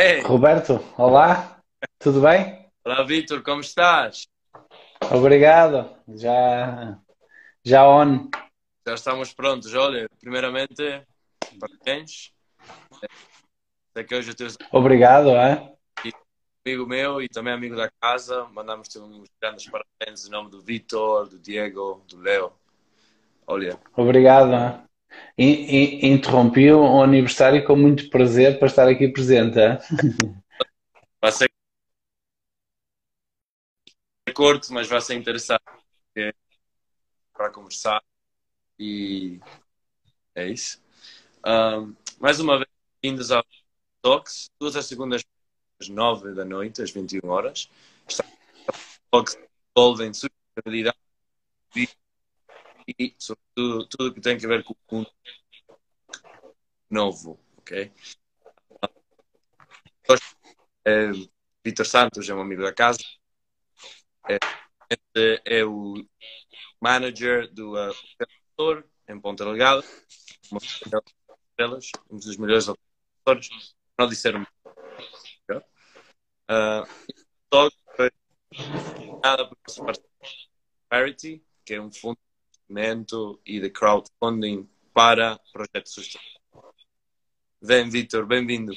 Hey. Roberto, olá, tudo bem? Olá, Vitor, como estás? Obrigado, já, já on. Já estamos prontos. Olha, primeiramente, parabéns. Sei que hoje eu tenho Obrigado, é? amigo meu e também amigo da casa. Mandamos-te uns grandes parabéns em nome do Vitor, do Diego, do Leo. Olha, Obrigado. é? In- in- interrompi o aniversário com muito prazer para estar aqui presente. vai ser curto, mas vai ser interessante para conversar. E é isso. Ahm, mais uma vez, bem-vindos ao Talks, todas as segundas às 9 da noite, às 21 horas. Está Talks envolvem sustentabilidade e, sobretudo, tudo o que tem a ver com o mundo novo, ok? É, Vitor Santos é um amigo da casa, é, é o manager do uh, em Ponta Delgada, uma estrelas, um dos melhores para não dizer um uh, foi nada nosso parceiro Parity, que é um fundo investimento e de crowdfunding para projetos sustentáveis. Vem, Vitor, bem-vindo.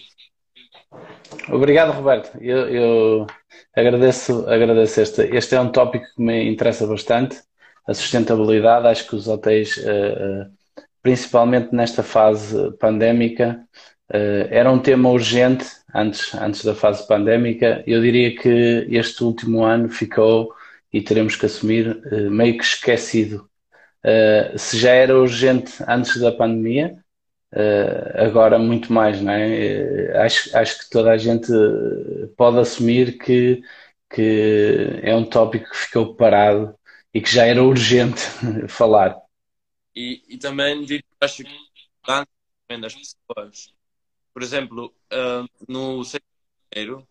Obrigado, Roberto. Eu, eu agradeço, agradeço este. Este é um tópico que me interessa bastante, a sustentabilidade. Acho que os hotéis, eh, eh, principalmente nesta fase pandémica, eh, era um tema urgente antes, antes da fase pandémica. Eu diria que este último ano ficou, e teremos que assumir, meio que esquecido. Eh, Se já era urgente antes da pandemia, Uh, agora muito mais, não é? Uh, acho, acho que toda a gente pode assumir que, que é um tópico que ficou parado e que já era urgente falar. E, e também, acho que também das pessoas. Por exemplo, uh, no secretário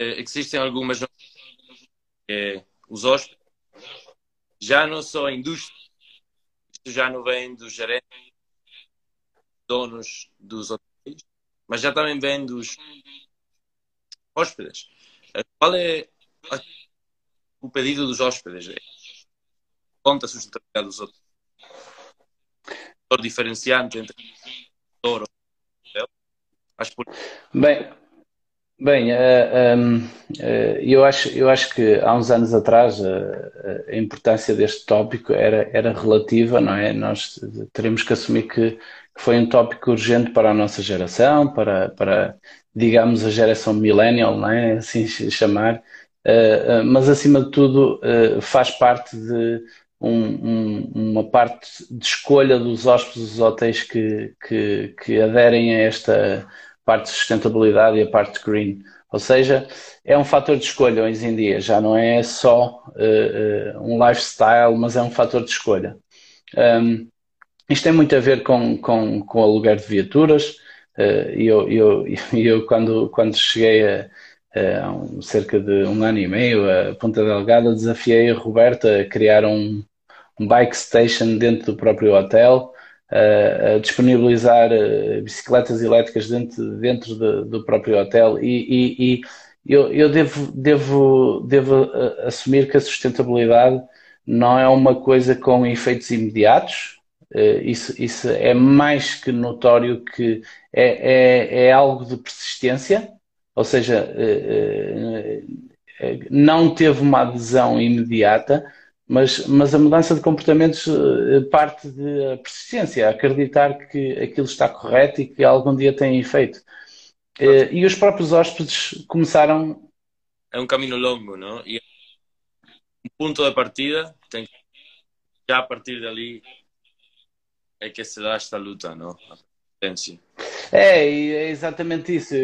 existem algumas que os hóspedes já não só a indústria, já não vem dos gerentes donos dos hotéis, mas já também vem dos hóspedes. Qual é o pedido dos hóspedes? Conta a sustentabilidade dos hotéis. O diferenciante entre o hotel. Acho por... Bem, bem uh, um, uh, eu, acho, eu acho que há uns anos atrás uh, a importância deste tópico era, era relativa, não é? Nós teremos que assumir que foi um tópico urgente para a nossa geração, para, para digamos, a geração millennial, não é? assim chamar, mas acima de tudo faz parte de um, um, uma parte de escolha dos hóspedes dos hotéis que, que, que aderem a esta parte de sustentabilidade e a parte green. Ou seja, é um fator de escolha hoje em dia, já não é só um lifestyle, mas é um fator de escolha. Um, isto tem muito a ver com, com, com aluguer de viaturas. E eu, eu, eu quando, quando cheguei a, a um, cerca de um ano e meio a Ponta Delgada, desafiei a Roberta a criar um, um bike station dentro do próprio hotel, a, disponibilizar bicicletas elétricas dentro, dentro de, do próprio hotel e, e, e eu, eu devo, devo, devo assumir que a sustentabilidade não é uma coisa com efeitos imediatos, isso, isso é mais que notório que é, é, é algo de persistência, ou seja, não teve uma adesão imediata, mas, mas a mudança de comportamentos parte da persistência, acreditar que aquilo está correto e que algum dia tem efeito. E os próprios hóspedes começaram. É um caminho longo, não? E um ponto de partida tem que já a partir dali é que se dá esta luta, não? É, é exatamente isso.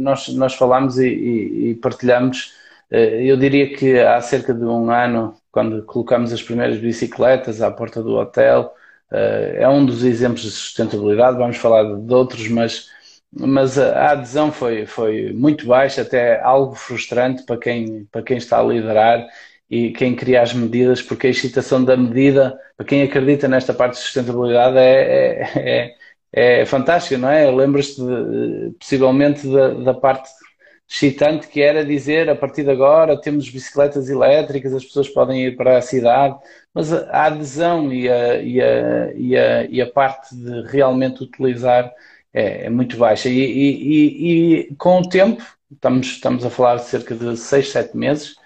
Nós, nós falamos e, e, e, partilhamos. Eu diria que há cerca de um ano, quando colocamos as primeiras bicicletas à porta do hotel, é um dos exemplos de sustentabilidade. Vamos falar de outros, mas, mas a adesão foi, foi muito baixa, até algo frustrante para quem, para quem está a liderar e quem cria as medidas, porque a excitação da medida, para quem acredita nesta parte de sustentabilidade, é, é, é fantástica, não é? Lembras-te possivelmente da, da parte excitante que era dizer a partir de agora temos bicicletas elétricas, as pessoas podem ir para a cidade, mas a adesão e a, e a, e a, e a parte de realmente utilizar é, é muito baixa. E, e, com o tempo, estamos, estamos a falar de cerca de 6, 7 meses,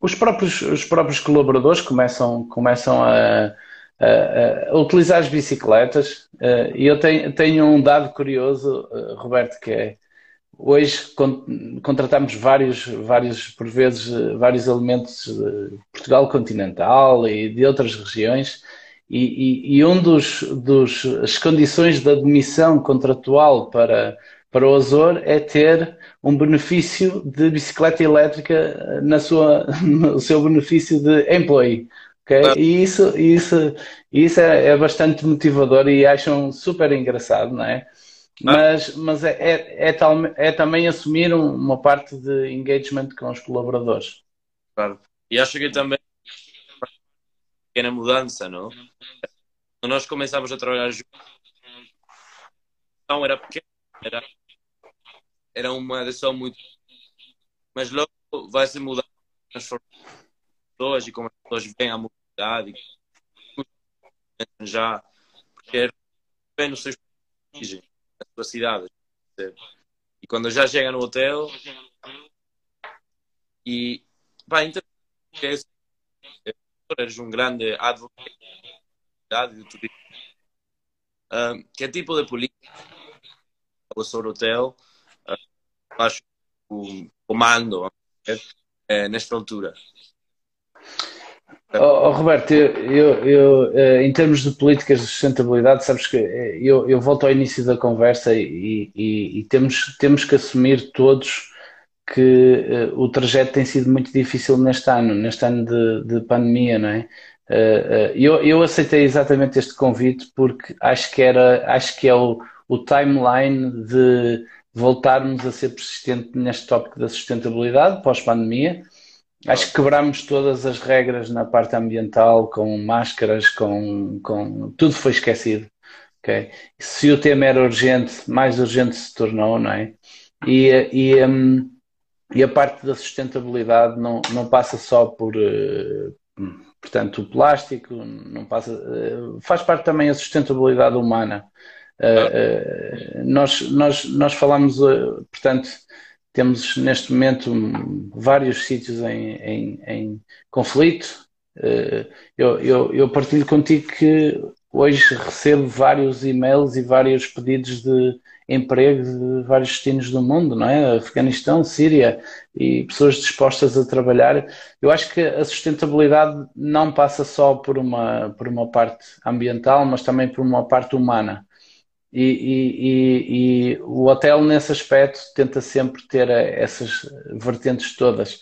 os próprios, os próprios colaboradores começam, começam a, a, a utilizar as bicicletas. Eh, e eu tenho, tenho um dado curioso, eh, Roberto, que é hoje contratamos vários, vários, por vezes, vários elementos de Portugal continental e de outras regiões, e, e, e um dos, dos as condições de admissão contratual para, para o Azor é ter um benefício de bicicleta elétrica na sua, no seu benefício de employee. Okay? E isso, isso, isso é, é bastante motivador e acham super engraçado, não é? Mas, mas é, é, é, tal, é também assumir uma parte de engagement com os colaboradores. Claro. E acho que também pequena mudança, não? Quando nós começámos a trabalhar juntos, então era pequena, era, era uma decisão muito. Mas logo vai se mudar as pessoas e como as pessoas veem a mobilidade já, porque é bem nos seus origens a sua cidade. E quando já chega no hotel e pá, então eres um grande advogado do turismo. Que tipo de política sobre o hotel uh, acho o comando é, nesta altura? Oh, Roberto, eu, eu, eh, em termos de políticas de sustentabilidade, sabes que eh, eu, eu volto ao início da conversa e, e, e temos, temos que assumir todos que uh, o trajeto tem sido muito difícil neste ano, neste ano de, de pandemia, não é? Uh, uh, eu, eu aceitei exatamente este convite porque acho que era, acho que é o, o timeline de voltarmos a ser persistente neste tópico da sustentabilidade pós-pandemia Acho que quebramos todas as regras na parte ambiental, com máscaras, com, com tudo foi esquecido. Okay? Se o tema era urgente, mais urgente se tornou, não é? E, e, um, e a parte da sustentabilidade não, não passa só por, uh, portanto, o plástico, não passa, uh, faz parte também a sustentabilidade humana. Uh, nós, nós, nós falamos, portanto, temos neste momento vários sítios em, em, em conflito. Eh, eu, eu, eu, partilho contigo que hoje recebo vários e-mails e vários pedidos de emprego de vários destinos do mundo, não é? Afeganistão, Síria e pessoas dispostas a trabalhar. Eu acho que a sustentabilidade não passa só por uma, por uma parte ambiental, mas também por uma parte humana. E, e, e, o hotel, nesse aspecto, tenta sempre ter essas vertentes todas.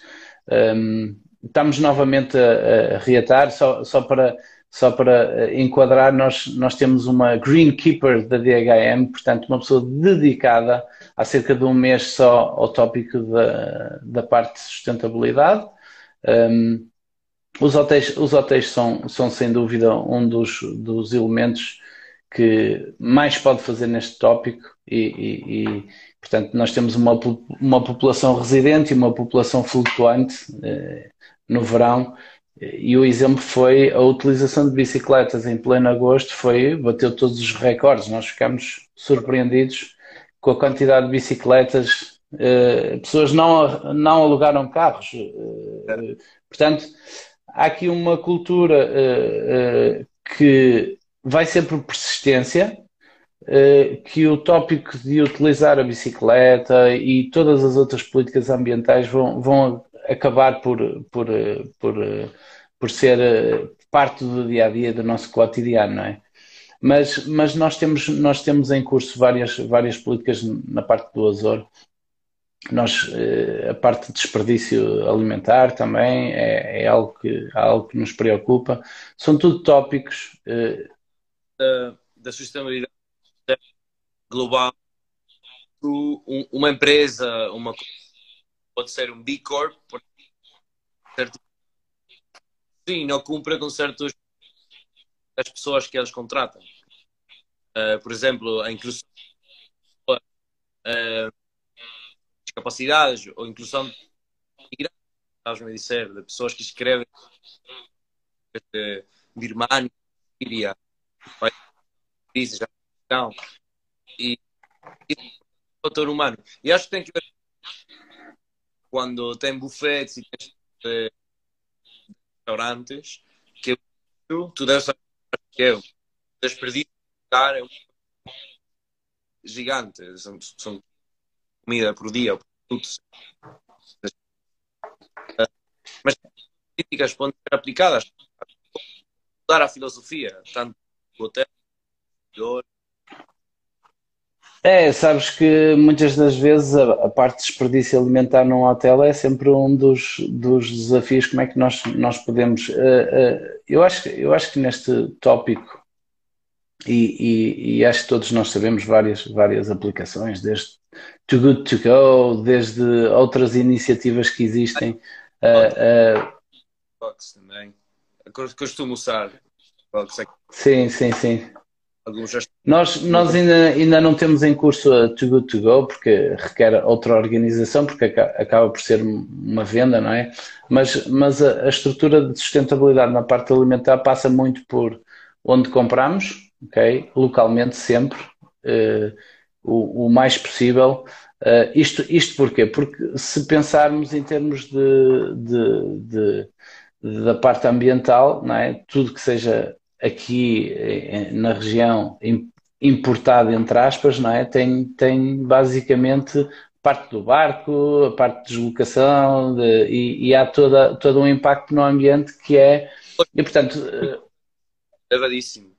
Um, estamos novamente a, a reatar, só, só, para, só para enquadrar, nós, nós temos uma Greenkeeper da DHM, portanto, uma pessoa dedicada há cerca de um mês só ao tópico da, da parte de sustentabilidade. Um, os hotéis, os hotéis são, são, sem dúvida, um dos, dos elementos que mais pode fazer neste tópico e, e, e, portanto nós temos uma, uma população residente e uma população flutuante eh, no verão. E o exemplo foi a utilização de bicicletas em pleno agosto foi bateu todos os recordes. Nós ficamos surpreendidos com a quantidade de bicicletas eh, pessoas não não alugaram carros eh, portanto há aqui uma cultura eh, eh, que vai ser por persistência uh, que o tópico de utilizar a bicicleta e todas as outras políticas ambientais vão, vão acabar por, por, por, por ser eh, parte do dia a dia do nosso cotidiano, não é? Mas, mas nós, temos, nós temos em curso várias, várias políticas na parte do Azor. Nós, eh, a parte de desperdício alimentar também é, é algo, que, algo que nos preocupa. São tudo tópicos da, da sustentabilidade global, uma empresa, uma pode ser um B Corp, certo? sim, não cumpre com certos as pessoas que eles contratam. uh, por exemplo, a inclusão uh, discapacidades ou inclusão de estás-me a dizer, de pessoas que escrevem de Birmania, Síria, países, Afeganistão, e, e fator humano. E acho que tem que ver quando tem buffets e eh, restaurantes que tu, tu deves saber que o desperdício é um gigante. São, são comida por dia, produtos. Mas críticas podem ser aplicadas mudar a filosofia, tanto hotel, é, sabes que muitas das vezes a, a, parte de desperdício alimentar num hotel é sempre um dos, dos desafios, como é que nós, nós podemos... Uh, uh, eu, acho, eu acho que neste tópico, e, e, e, acho que todos nós sabemos várias, várias aplicações, desde Too Good To Go, desde outras iniciativas que existem. Uh, Box também. Costumo usar. Sim, sim, sim. Nós, nós ainda, ainda não temos em curso a Too Good To Go, porque requer outra organização, porque acaba por ser uma venda, não é? Mas, mas a, a estrutura de sustentabilidade na parte alimentar passa muito por onde compramos, ok? Localmente sempre, uh, o, o, mais possível. Uh, isto, isto porquê? Porque se pensarmos em termos de, de, de, da parte ambiental, não é? Tudo que seja aqui eh, na região importado, entre aspas, não é? Tem, tem basicamente parte do barco, a parte de deslocação de, e, e, há toda, todo um impacto no ambiente que é. E portanto. Levadíssimo.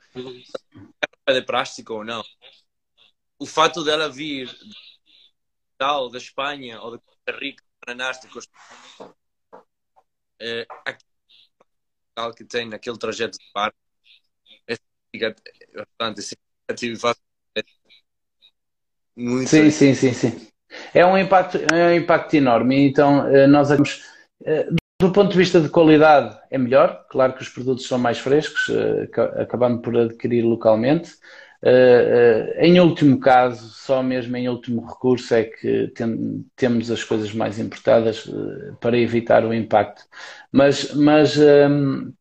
É de plástico ou não? O fato dela vir tal, da Espanha ou da Costa Rica, Paraná, de Costa é, aquele que tem naquele trajeto de barco muito sim, sim, sim, sim. É um impacto, é um impacto enorme. Então, eh, nós eh, do ponto de vista de qualidade é melhor, claro que os produtos são mais frescos, eh, acabando por adquirir localmente. Em último caso, só mesmo em último recurso é que tem, temos as coisas mais importadas para evitar o impacto. Mas, mas ehm,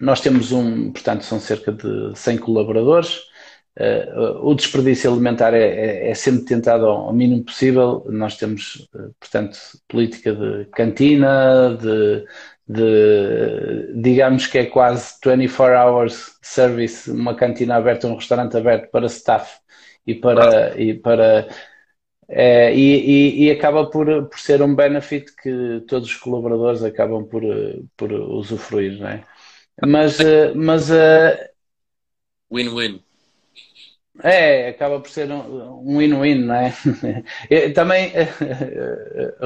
nós temos um, portanto, são cerca de 100 colaboradores. Uh, o desperdício alimentar é, é, é, sempre tentado ao, mínimo possível. Nós temos, uh, portanto, política de cantina, de, de, digamos que é quase 24 hours service, uma cantina aberta, um restaurante aberto para staff e para, e para é, e, e, e, acaba por, por ser um benefit que todos os colaboradores acabam por, por usufruir, não é? Mas, eh, mas eh, win-win. É, acaba por ser um win-win, não é? Também, eh,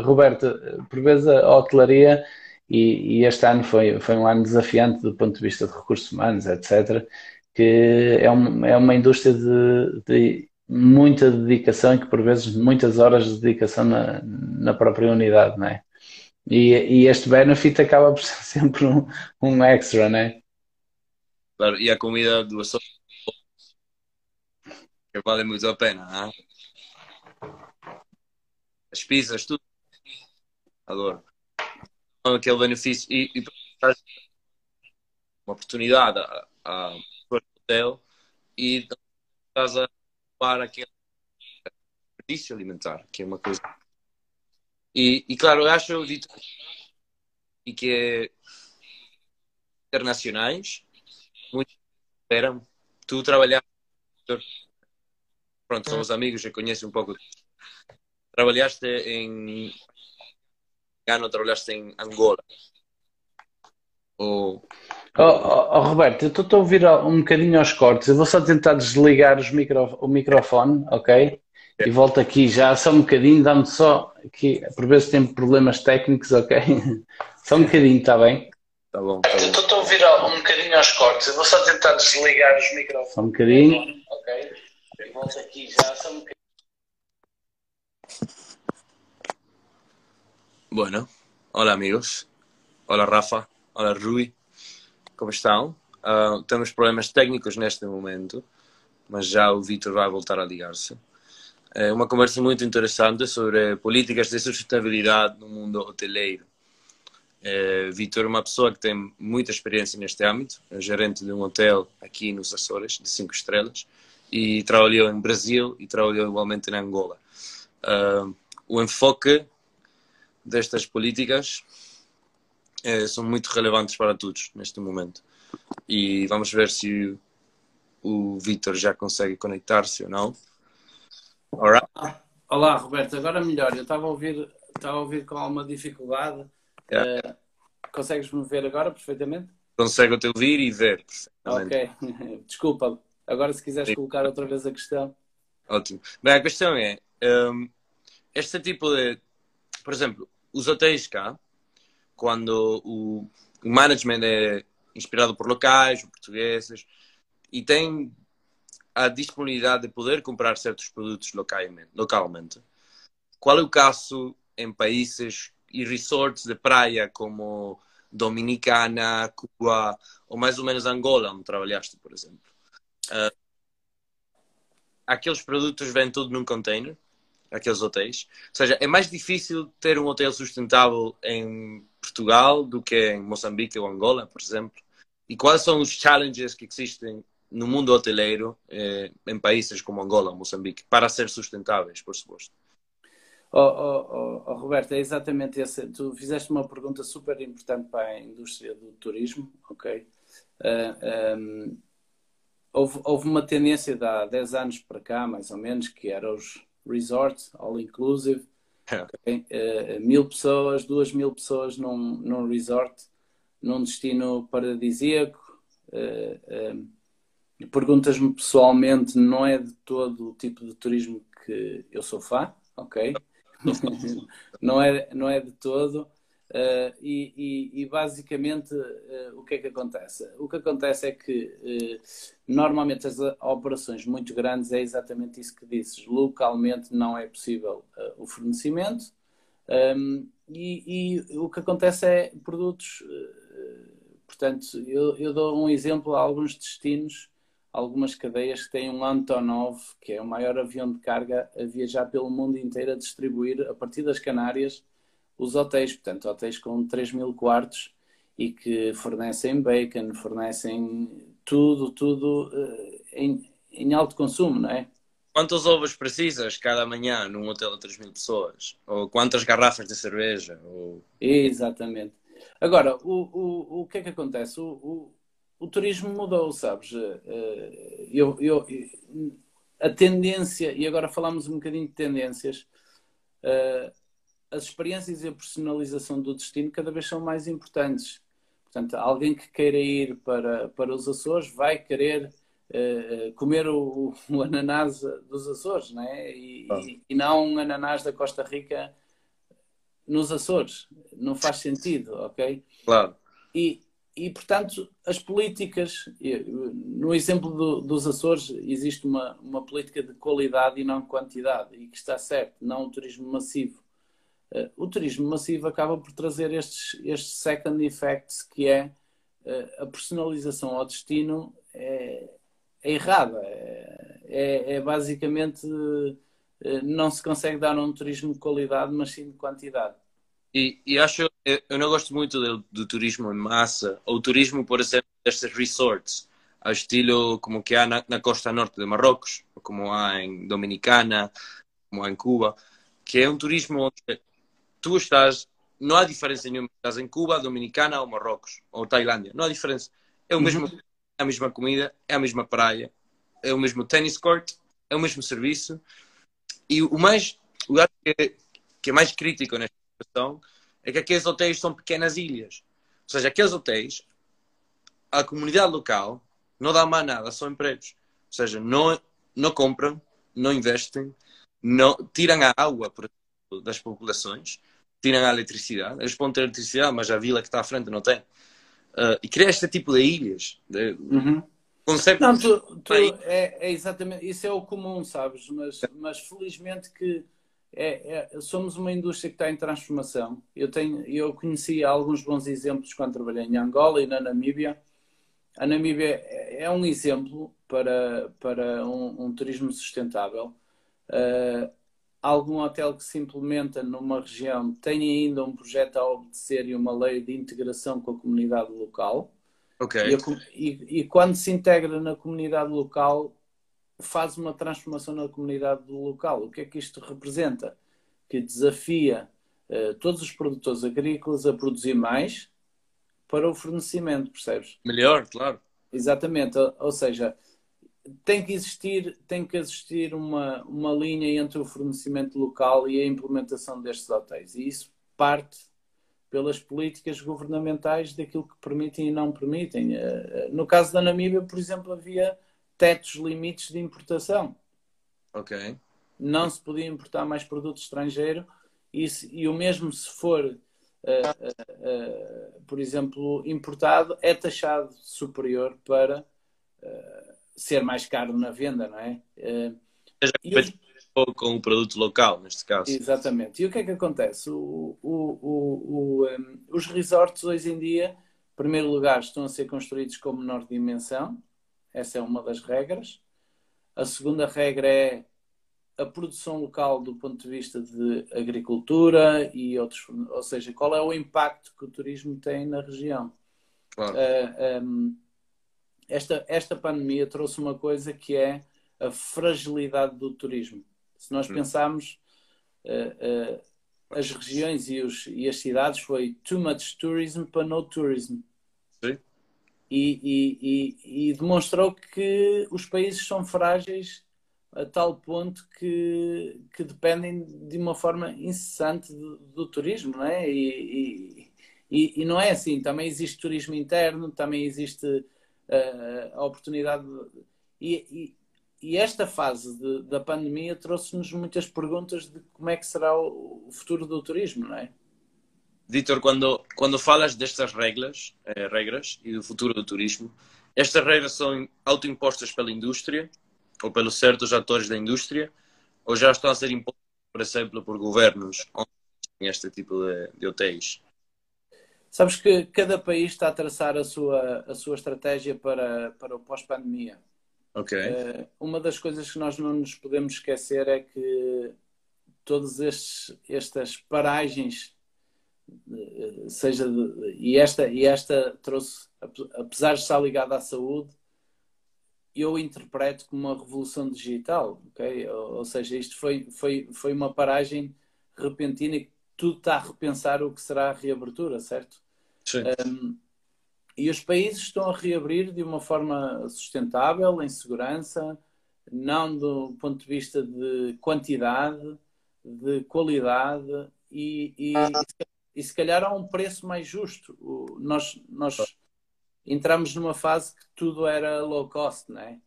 Roberto, por vezes a hotelaria, e, e, este ano foi, foi um ano desafiante do ponto de vista de recursos humanos, etc., que é, um, é uma indústria de, de, muita dedicação e que por vezes muitas horas de dedicação na, na própria unidade, não é? E, e este benefit acaba por ser sempre um, um extra, né? Claro, e a comida do açougue que vale muito a pena, né? As pizzas, tudo. Adoro. Aquele benefício e, e uma oportunidade a, a, hotel e estás a para aquele desperdício alimentar, que é uma coisa e, e claro, eu acho dito e que é internacionais muito esperam tu trabalhaste pronto somos amigos já conheço um pouco trabalhaste em Gano trabalhaste em Angola ou Oh, oh, oh, Roberto, eu estou a ouvir um bocadinho aos cortes. Eu vou só tentar desligar micro, o microfone, ok? E volto aqui já só um bocadinho, dá-me só aqui, por vezes tem problemas técnicos, ok? só um bocadinho, está bem? Tá bom, tá bom. Estou a ouvir um bocadinho aos cortes, eu vou só tentar desligar os microfones. Só um bocadinho. Ok? E volto aqui já só um bocadinho. Bueno, hola amigos. Hola Rafa. Hola Rui. Como estão? Uh, temos problemas técnicos neste momento. mas já o Vitor vai voltar a ligar-se. É uma conversa muito interessante sobre políticas de sustentabilidade no mundo hoteleiro. É, Vitor é uma pessoa que tem muita experiência neste âmbito, é gerente de um hotel aqui nos Açores, de cinco estrelas, e trabalhou em Brasil e trabalhou igualmente em Angola. Uh, o enfoque destas políticas é, são muito relevantes para todos neste momento. E vamos ver se o, o Vitor já consegue conectar-se ou não. Alright. Olá, Roberto. Agora melhor. Eu estava a ouvir, estava a ouvir com alguma dificuldade. Yeah. Uh, Consegues-me ver agora perfeitamente? Consigo te ouvir e ver Ok. Desculpa. Agora, se quiseres Sim. colocar outra vez a questão. Ótimo. Bem, a questão é: um, este tipo de. Por exemplo, os hotéis cá, quando o, o management é inspirado por locais, por portugueses, e tem a disponibilidade de poder comprar certos produtos localmente, localmente. Qual é o caso em países e resorts de praia como Dominicana, Cuba ou mais ou menos Angola, onde trabalhaste, por exemplo? Uh, aqueles produtos vêm tudo num container, aqueles hotéis. Ou seja, é mais difícil ter um hotel sustentável em Portugal do que em Moçambique ou Angola, por exemplo. E quais são os challenges que existem no mundo hoteleiro eh, em países como Angola Moçambique para ser sustentáveis, por suposto? Oh, oh, oh, oh, Roberto, é exatamente esse. Tu fizeste uma pergunta super importante para a indústria do turismo, ok? Uh, eh, um, ehm, houve, houve, uma tendência de há 10 anos para cá, mais ou menos, que era os resorts, all inclusive, é. okay? uh, mil pessoas, duas mil pessoas num, num resort, num destino paradisíaco. Uh, Perguntas-me pessoalmente, não é de todo o tipo de turismo que eu sou fã, ok? não, é, não é de todo. Uh, e, e, e, basicamente uh, o que é que acontece? O que acontece é que uh, normalmente as operações muito grandes é exatamente isso que dizes. Localmente não é possível o fornecimento um, e, e, o que acontece é produtos. portanto, eu, eu dou um exemplo a alguns destinos algumas cadeias que têm um Antonov, que é o maior avião de carga a viajar pelo mundo inteiro a distribuir, a partir das Canárias, os hotéis. Portanto, hotéis com 3 mil quartos e que fornecem bacon, fornecem tudo, tudo uh, em, em alto consumo, não é? Quantos ovos precisas cada manhã num hotel de 3 mil pessoas? Ou quantas garrafas de cerveja? Ou... Exatamente. Agora, o, o, o que é que acontece? O, o, o turismo mudou, sabes? Eh, eh, eu, eu, a tendência, e agora falamos um bocadinho de tendências, eh, as experiências e a personalização do destino cada vez são mais importantes. Portanto, alguém que queira ir para, para os Açores vai querer comer o, o, ananás dos Açores, não é? E, ah. e, e, não um ananás da Costa Rica nos Açores. Não faz sentido, ok? Claro. E, e, portanto, as políticas, no exemplo do, dos Açores, existe uma, uma política de qualidade e não quantidade, e que está certo, não o turismo massivo. Uh, o turismo massivo acaba por trazer estes, estes second effects, que é uh, a personalização ao destino é, é errada. É, é, é basicamente, uh, não se consegue dar um turismo de qualidade, mas sim de quantidade. E, e acho, eu não gosto muito do, do, turismo em massa, ou turismo, por exemplo, destes resorts, ao estilo como que há na, na, costa norte de Marrocos, como há em Dominicana, como há em Cuba, que é um turismo onde tu estás, não há diferença nenhuma, estás em Cuba, Dominicana ou Marrocos, ou Tailândia, não há diferença. É o mesmo, uhum. é a mesma comida, é a mesma praia, é o mesmo tennis court, é o mesmo serviço. E o mais, o que, que é mais crítico nesta situação é que aqueles hotéis são pequenas ilhas. Ou seja, aqueles hotéis, a comunidade local não dá mais nada, são empregos. Ou seja, não, não compram, não investem, não, tiram a água das populações, tiram a eletricidade. Eles podem ter eletricidade, mas a vila que está à frente não tem. Uh, e criar este tipo de ilhas. De, uhum. Conceito não, tu, tu é, é, exatamente, isso é o comum, sabes? Mas, mas felizmente que é, é, somos uma indústria que está em transformação. Eu, tenho, eu conheci alguns bons exemplos quando trabalhei em Angola e na Namíbia, a Namíbia é um exemplo para, para um, um turismo sustentável. Uh, algum hotel que se implementa numa região tem ainda um projeto a obedecer e uma lei de integração com a comunidade local. Ok. E, e, e, quando se integra na comunidade local, faz uma transformação na comunidade do local. O que é que isto representa? Que desafia uh, todos os produtores agrícolas a produzir mais para o fornecimento, percebes? Melhor, claro. Exatamente. Ou, ou seja, tem que existir, tem que existir uma, uma linha entre o fornecimento local e a implementação destes hotéis. E isso parte pelas políticas governamentais daquilo que permitem e não permitem. Eh, eh, no caso da Namíbia, por exemplo, havia tetos limites de importação. Ok. Não se podia importar mais produto estrangeiro e, se, e o mesmo se for, uh, uh, uh, por exemplo, importado, é taxado superior para ser mais caro na venda, não é? Seja com o produto local, neste caso. Exatamente. E o que é que acontece? O, o, o, um, os resorts hoje em dia, em primeiro lugar, estão a ser construídos com menor dimensão. Essa é uma das regras. A segunda regra é a produção local do ponto de vista de agricultura e outros, ou seja, qual é o impacto que o turismo tem na região. Claro. Uh, um, esta, esta pandemia trouxe uma coisa que é a fragilidade do turismo. Se nós hum. pensarmos, uh, uh, as regiões e, os, e, as cidades foi too much tourism para no tourism. E, e, e, demonstrou que os países são frágeis a tal ponto que, que dependem de uma forma incessante do, do turismo, não é? E, e, não é assim. Também existe turismo interno, também existe a oportunidade. De... E, e, e, esta fase de, da pandemia trouxe-nos muitas perguntas de como é que será o, futuro do turismo, não é? Vitor, quando, quando falas destas regras, eh, regras e do futuro do turismo, estas regras são autoimpostas pela indústria ou pelos certos atores da indústria ou já estão a ser impostas, por exemplo, por governos onde este tipo de, de hotéis? Sabes que cada país está a traçar a sua, a sua estratégia para, para o pós-pandemia. Ok. Uh, uma das coisas que nós não nos podemos esquecer é que todas estas paragens, seja de, e esta e esta trouxe, apesar de estar ligada à saúde, eu interpreto como uma revolução digital, ok? Ou, ou seja, isto foi, foi, foi uma paragem repentina e tudo está a repensar o que será a reabertura, certo? Um, e os países estão a reabrir de uma forma sustentável, em segurança, não do ponto de vista de quantidade, de qualidade e, e, e se calhar a um preço mais justo. O, nós, nós entramos numa fase que tudo era low cost, não é?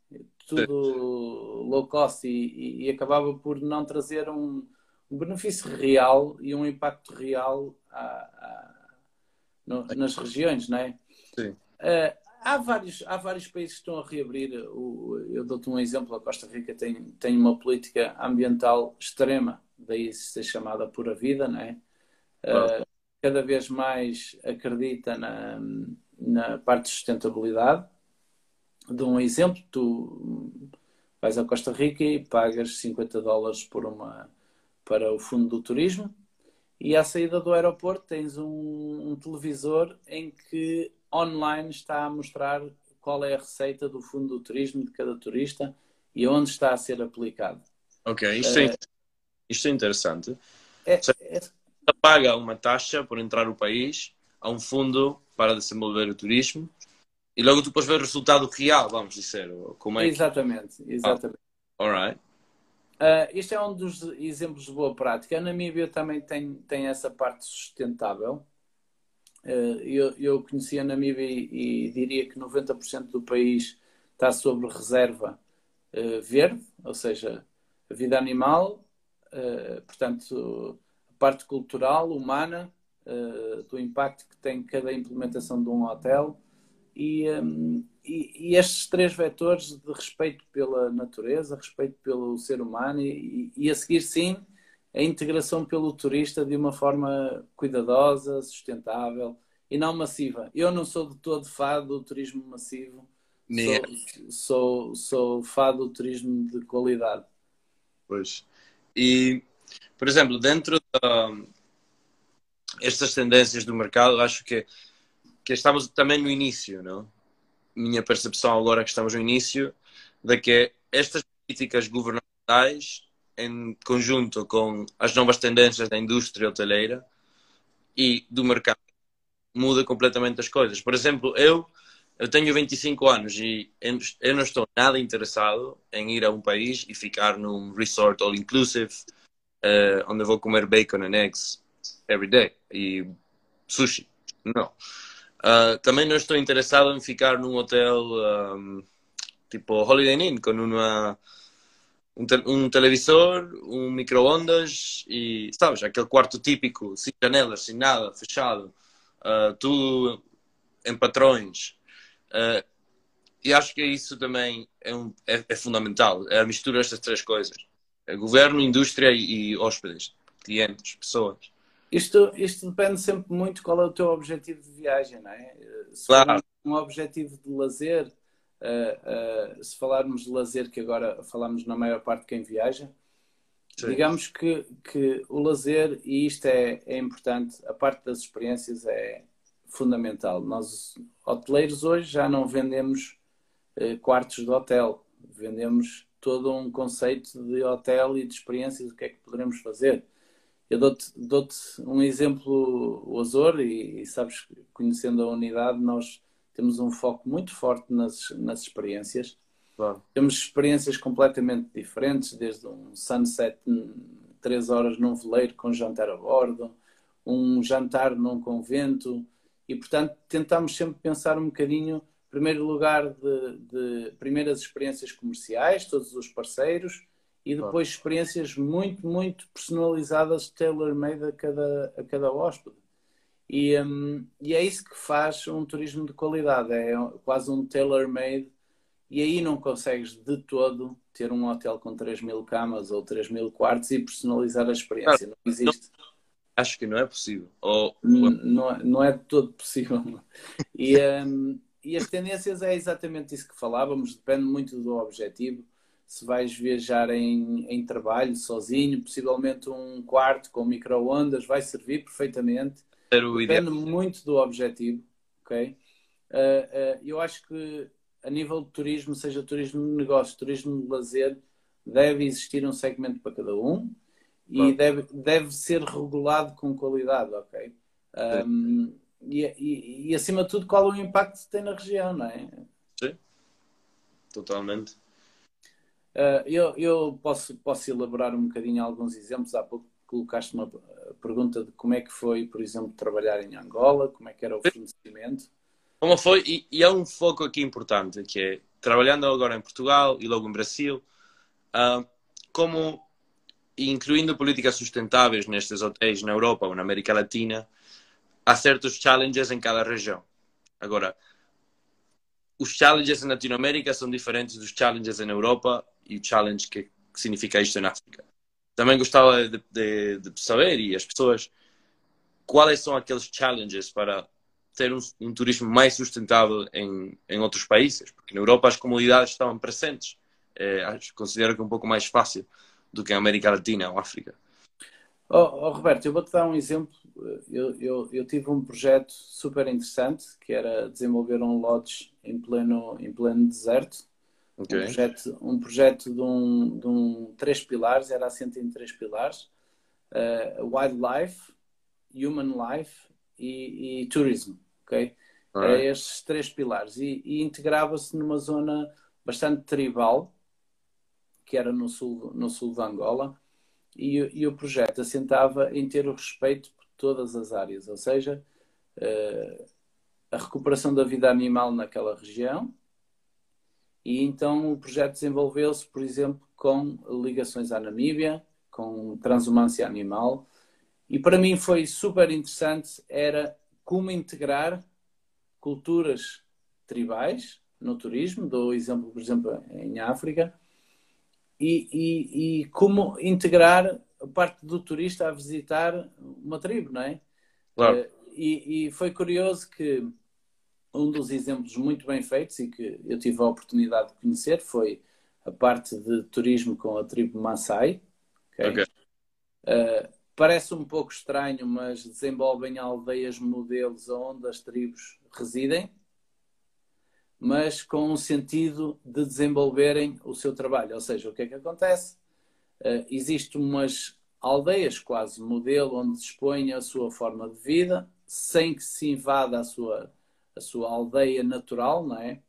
Tudo Sim. low cost e, e, acabava por não trazer um, um benefício real e um impacto real à, no, nas regiões, não é? Sim. Uh, há, vários, há vários países que estão a reabrir. Eu dou-te um exemplo: a Costa Rica tem, tem uma política ambiental extrema, daí ser chamada pura vida, não é? Uh, cada vez mais acredita na, na parte de sustentabilidade. Dou um exemplo: tu vais à Costa Rica e pagas 50 dólares por uma, para o fundo do turismo e à saída do aeroporto tens um, um, televisor em que online está a mostrar qual é a receita do fundo do turismo de cada turista e onde está a ser aplicado. Ok, isto, é, uh, isto é interessante. É, é, paga uma taxa por entrar no país a um fundo para desenvolver o turismo e logo tu podes ver o resultado real, vamos dizer. Como é exatamente, que... exatamente. Ah, alright. Uh, este é um dos exemplos de boa prática. A Namíbia também tem, tem essa parte sustentável. Uh, eu, eu conheci a Namíbia e, e diria que 90% do país está sobre reserva uh, verde, ou seja, a vida animal, portanto, parte cultural, humana, do impacto que tem cada implementação de um hotel e, um, e, e, estes três vetores de respeito pela natureza, respeito pelo ser humano e, e, a seguir, sim, a integração pelo turista de uma forma cuidadosa, sustentável e não massiva. Eu não sou de todo fado do turismo massivo, sou, sou, sou fado do turismo de qualidade. Pois. E, por exemplo, dentro da, estas tendências do mercado, acho que, que estamos também no início, não? Minha percepção agora é que estamos no início de que estas políticas governamentais, em conjunto com as novas tendências da indústria hoteleira e do mercado, muda completamente as coisas. Por exemplo, eu eu tenho 25 anos e eu não estou nada interessado em ir a um país e ficar num resort all inclusive, uh, onde eu vou comer bacon and eggs every day e sushi. Não. Uh, também não estou interessado em ficar num hotel um, tipo Holiday Inn com uma um, te um televisor, um microondas e sabes aquele quarto típico sem janelas, sem nada, fechado, uh, tudo em patrões. Uh, e acho que isso também é, um, é, é, fundamental, é a mistura destas três coisas. Governo, indústria e, e hóspedes, clientes, pessoas. Isto, isto depende sempre muito qual é o teu objetivo de viagem, não é? Se claro. um objetivo de lazer, uh, uh, se falarmos de lazer, que agora falamos na maior parte de quem viaja, Sim. digamos que, que o lazer, e isto é, é importante, a parte das experiências é, fundamental. Nós, hoteleiros, hoje já não vendemos eh, quartos de hotel, vendemos todo um conceito de hotel e de experiências, o que é que poderemos fazer. Eu dou-te dou um exemplo, o Azor, e, e, sabes, conhecendo a unidade, nós temos um foco muito forte nas, nas experiências. Claro. Temos experiências completamente diferentes, desde um sunset três horas num veleiro com jantar a bordo, um jantar num convento, e, portanto, tentamos sempre pensar um bocadinho, primeiro lugar, de, de primeiras experiências comerciais, todos os parceiros, e depois experiências muito, muito personalizadas, tailor-made a cada, a cada hóspede. E, um, e é isso que faz um turismo de qualidade, é quase um tailor-made, e aí não consegues de todo ter um hotel com 3 mil camas ou 3 mil quartos e personalizar a experiência. Não existe acho que não é possível. Ou... Não, é, não é de todo possível. E, um, e as tendências é exatamente isso que falávamos, depende muito do objetivo. Se vais viajar em, em trabalho, sozinho, possivelmente um quarto com micro-ondas vai servir perfeitamente. Depende muito do objetivo, ok? Uh, uh, eu acho que a nível de turismo, seja turismo de negócio, turismo de lazer, deve existir um segmento para cada um e deve, deve ser regulado com qualidade, ok? Um, e, e, e, acima de tudo, qual é o impacto que tem na região, não é? Sim, totalmente. Uh, eu eu posso, posso elaborar um bocadinho alguns exemplos. Há pouco colocaste uma pergunta de como é que foi, por exemplo, trabalhar em Angola, como é que era o fornecimento. Como foi, e, e há um foco aqui importante, que é, trabalhando agora em Portugal e logo em Brasil, uh, como incluindo políticas sustentáveis nestes hotéis na Europa ou na América Latina, há certos challenges em cada região. Agora, os challenges em Latinoamérica são diferentes dos challenges em Europa e o challenge que, significa isto na África. Também gostava de, de, de, saber, e as pessoas, quais são aqueles challenges para ter um, um turismo mais sustentável em, em outros países, porque na Europa as comunidades estavam presentes. É, considero que é um pouco mais fácil do que a América Latina ou África. Oh, oh, Roberto, eu vou-te dar um exemplo. Eu, eu, eu, tive um projeto super interessante que era desenvolver um lodge em pleno, em pleno deserto. Okay. Um projeto, um projeto de, um, de um três pilares, era assente em três pilares: uh, wildlife, human life e, e tourism. Okay? Right. estes três pilares. E, e integrava-se numa zona bastante tribal, que era no sul, no sul de Angola, e, e o projeto assentava em ter o respeito por todas as áreas, ou seja, uh, a recuperação da vida animal naquela região. E então o projeto desenvolveu-se, por exemplo, com ligações à Namíbia, com transumância animal. E para mim foi super interessante, era como integrar culturas tribais no turismo. Dou exemplo, por exemplo, em África, e, e, e como integrar a parte do turista a visitar uma tribo, não é? Claro. e, e foi curioso que um dos exemplos muito bem feitos e que eu tive a oportunidade de conhecer foi a parte de turismo com a tribo Maasai. Okay? Okay. Uh, parece um pouco estranho, mas desenvolvem aldeias modelos onde as tribos residem, mas com um sentido de desenvolverem o seu trabalho. Ou seja, o que é que acontece? Uh, Existem umas aldeias quase modelo onde dispõem a sua forma de vida, sem que se invada a sua, a sua aldeia natural, não é?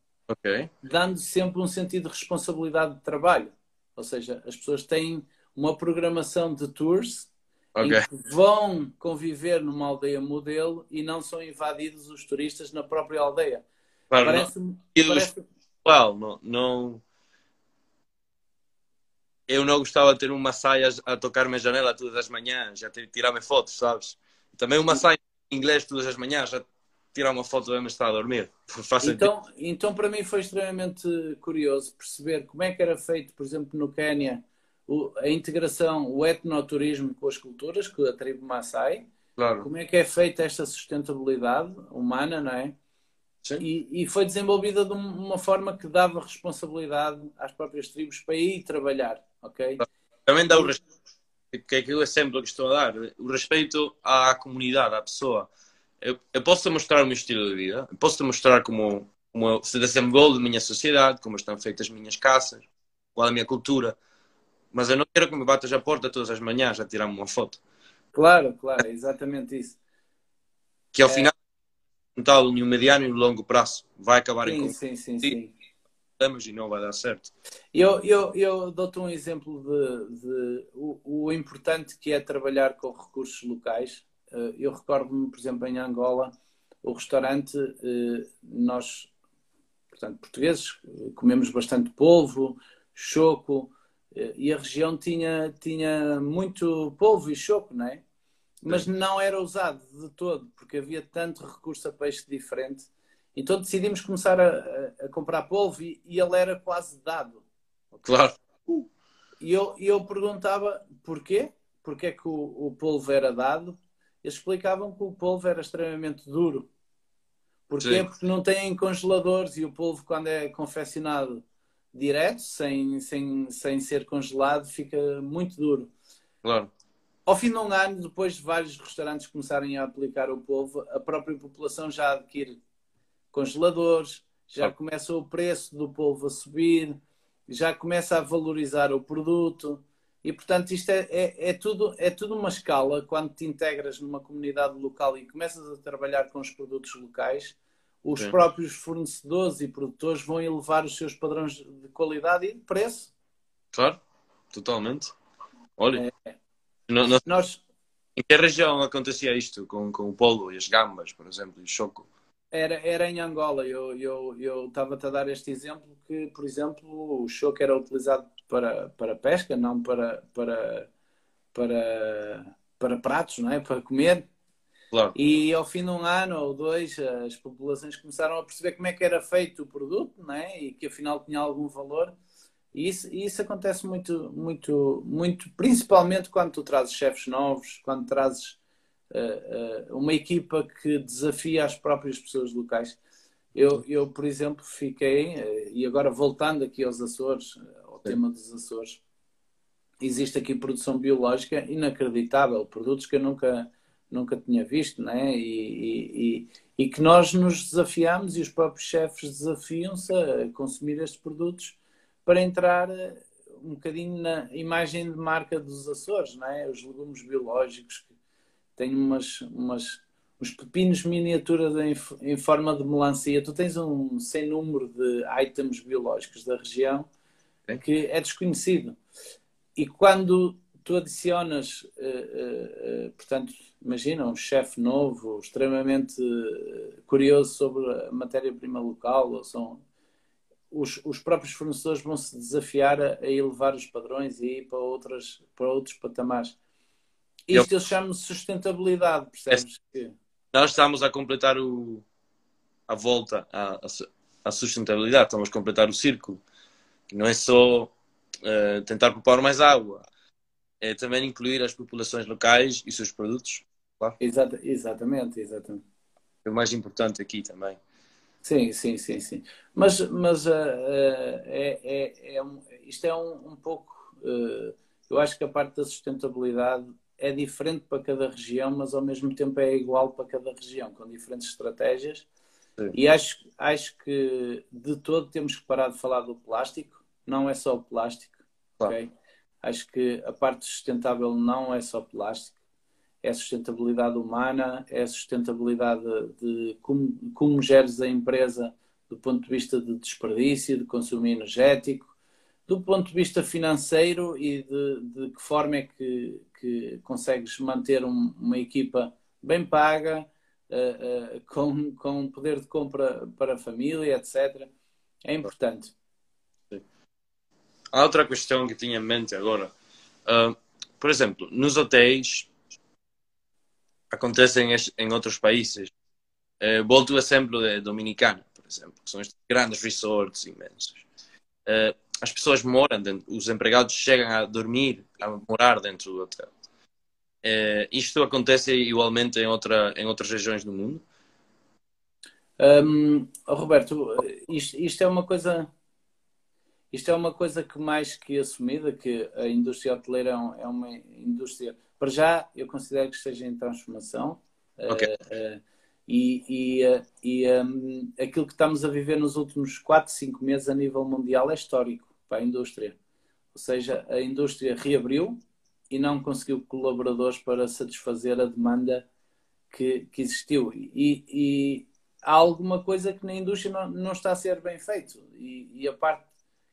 Dando sempre um sentido de responsabilidade de trabalho. Ou seja, as pessoas têm uma programação de tours okay. em que vão conviver numa aldeia modelo e não são invadidos os turistas na própria aldeia. Claro, parece, não. Parece... Não, não, eu não gostava de ter uma saia a tocar minha janela todas as manhãs, já tirar-me fotos, sabes? Também uma saia em inglês todas as manhãs, já tirar uma foto mesmo estar a dormir. então, então, para mim foi extremamente curioso perceber como é que era feito, por exemplo, no Quênia, a integração, o etnoturismo com as culturas, com a tribo Maasai. Claro. Como é que é feita esta sustentabilidade humana, não é? E, e, foi desenvolvida de uma forma que dava responsabilidade às próprias tribos para ir trabalhar, ok? Também dá o respeito, que é aquele exemplo que estou a dar, o respeito à comunidade, à pessoa. Eu, eu posso mostrar o meu estilo de vida, posso mostrar como, como se desenvolve a minha sociedade, como estão feitas as minhas casas, qual é a minha cultura, mas eu não quero que me batas a porta todas as manhãs a tirar-me uma foto. Claro, claro, é exatamente isso. Que ao é... final tal no mediano e no longo prazo vai acabar sim, em sim, sim, sim. E não vai dar certo. Eu, eu, eu dou-te um exemplo de, de o, o, importante que é trabalhar com recursos locais. Eh, eu recordo-me, por exemplo, em Angola, o restaurante, eh, nós, portanto, portugueses, comemos bastante polvo, choco, eh, e a região tinha, tinha muito polvo e choco, não é? mas não era usado de todo, porque havia tanto recurso a peixe diferente. Então decidimos começar a, a, comprar polvo e, e, ele era quase dado. Claro. E eu, eu perguntava porquê? Porquê é que o, o polvo era dado? Eles explicavam que o polvo era extremamente duro. Porquê? Sim. Porque não têm congeladores e o polvo, quando é confeccionado direto, sem, sem, sem ser congelado, fica muito duro. Claro. Ao fim de um ano, depois de vários restaurantes começarem a aplicar o polvo, a própria população já adquire congeladores, já começa o preço do polvo a subir, já começa a valorizar o produto. E, portanto, isto é, é, é, tudo, é tudo uma escala. Quando te integras numa comunidade local e começas a trabalhar com os produtos locais, os Sim. próprios fornecedores e produtores vão elevar os seus padrões de qualidade e de preço. Claro, totalmente. Olha, é, no, Nós... Em que região acontecia isto com, com o polo e as gambas, por exemplo, e o choco? Era, era em Angola. Eu eu eu estava-te a dar este exemplo que, por exemplo, o choco era utilizado para, para pesca, não para, para, para, para pratos, não é? para comer. Claro. E ao fim de um ano ou dois, as populações começaram a perceber como é que era feito o produto não é? e que afinal tinha algum valor e isso, isso acontece muito, muito, muito, principalmente quando tu trazes chefes novos, quando trazes uma equipa que desafia as próprias pessoas locais. Eu, eu por exemplo, fiquei, uh, e agora voltando aqui aos Açores, ao tema dos Açores, existe aqui produção biológica inacreditável, produtos que eu nunca, nunca tinha visto, né? e, e, e que nós nos desafiamos e os próprios chefes desafiam-se a consumir estes produtos para entrar eh, um bocadinho na imagem de marca dos Açores, não é? Os legumes biológicos têm umas, umas uns pepinos miniaturas em, em, forma de melancia. Tu tens um sem número de itens biológicos da região que é desconhecido. E quando tu adicionas, uh, uh, portanto, imagina um chefe novo, extremamente curioso sobre a matéria-prima local, ou são os, os próprios fornecedores vão se desafiar a, a, elevar os padrões e ir para, outras, para outros patamares. Isto eu, eu chamo de sustentabilidade, percebes? É, nós estamos a completar o, a volta à, à sustentabilidade, estamos a completar o círculo. Não é só uh, tentar poupar mais água, é também incluir as populações locais e seus produtos Claro. Exata, exatamente, exatamente. É o mais importante aqui também. Sim, sim, sim, sim. Mas, mas uh, uh, é, é, é um, isto é um, um pouco. Uh, eu acho que a parte da sustentabilidade é diferente para cada região, mas ao mesmo tempo é igual para cada região, com diferentes estratégias. Sim. E acho, acho que de todo temos que parar de falar do plástico, não é só o plástico. Claro. Okay? Acho que a parte sustentável não é só plástico, é sustentabilidade humana, é sustentabilidade de como, como geres a empresa do ponto de vista de desperdício, de consumo energético, do ponto de vista financeiro e de, de que forma é que, que consegues manter um, uma equipa bem paga, uh, uh, com, com poder de compra para a família, etc. É importante. Há outra questão que tinha em mente agora. Uh, por exemplo, nos hotéis acontecem em outros países. Uh, volto o exemplo de Dominicana, por exemplo, que são estes grandes resorts imensos. Uh, as pessoas moram dentro, os empregados chegam a dormir, a morar dentro do hotel. Uh, isto acontece igualmente em, outra, em outras regiões do mundo? Um, Roberto, isto, isto, é uma coisa isto é uma coisa que mais que assumida, que a indústria hoteleira é, é uma indústria, para já eu considero que esteja em transformação. Okay. Uh, uh, e, e, uh, e um, aquilo que estamos a viver nos últimos 4, 5 meses a nível mundial é histórico para a indústria. Ou seja, a indústria reabriu e não conseguiu colaboradores para satisfazer a demanda que, que existiu. E, e, há alguma coisa que na indústria não, não está a ser bem feito. E, e a parte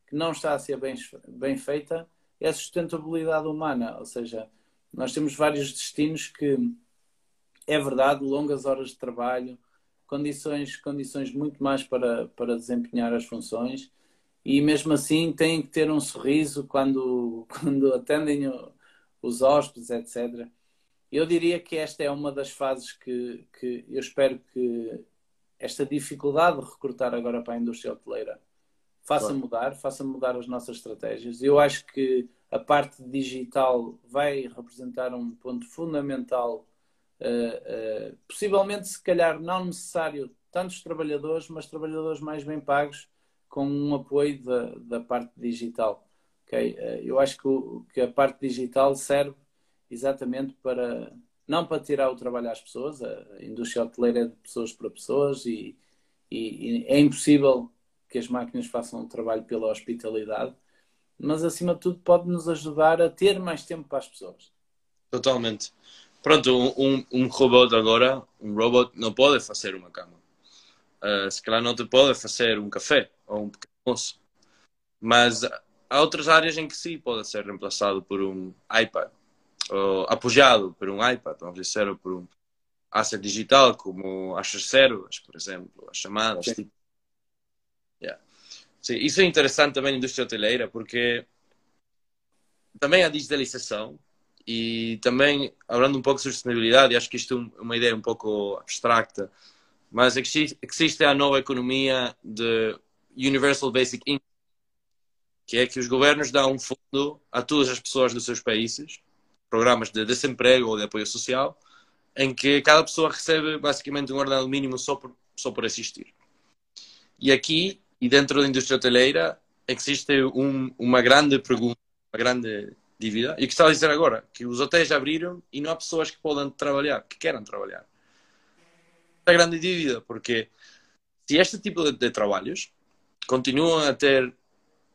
que não está a ser bem, bem feita é a sustentabilidade humana. Ou seja, nós temos vários destinos que, é verdade, longas horas de trabalho, condições, condições muito mais para, para desempenhar as funções e mesmo assim têm que ter um sorriso quando, quando atendem os hóspedes, etc. Eu diria que esta é uma das fases que, que eu espero que esta dificuldade de recrutar agora para a indústria hoteleira faça claro. mudar, faça mudar as nossas estratégias. Eu acho que a parte digital vai representar um ponto fundamental, uh, uh, possivelmente, se calhar, não necessário tantos trabalhadores, mas trabalhadores mais bem pagos com um apoio da, da parte digital. Okay? Uh, eu acho que, o, que a parte digital serve exatamente para não para tirar o trabalho às pessoas, a indústria hoteleira é de pessoas para pessoas e, e, e é impossível que as máquinas façam um trabalho pela hospitalidade, mas acima de tudo pode nos ajudar a ter mais tempo para as pessoas. Totalmente. Pronto, um, um robô agora, um robô não pode fazer uma cama. Uh, se calhar não te pode fazer um café ou um pequeno almoço. Mas há outras áreas em que sim pode ser reemplaçado por um iPad ou apoiado por um iPad, vamos dizer, ou por um asset digital como as reservas, por exemplo, as chamadas, tipo. Sim, isso é interessante também na indústria hoteleira, porque também a digitalização e também, falando um pouco sobre sustentabilidade, acho que isto é uma ideia um pouco abstracta, mas existe, a nova economia de Universal Basic Income, que é que os governos dão um fundo a todas as pessoas dos seus países, programas de desemprego ou de apoio social, em que cada pessoa recebe basicamente um ordenado mínimo só por, só por existir. E aqui e dentro da indústria hoteleira existe um, uma grande pergunta, uma grande dívida. E que está a dizer agora? Que os hotéis abriram e não há pessoas que podem trabalhar, que queiram trabalhar. É grande dívida, porque se este tipo de, de trabalhos continuam a ter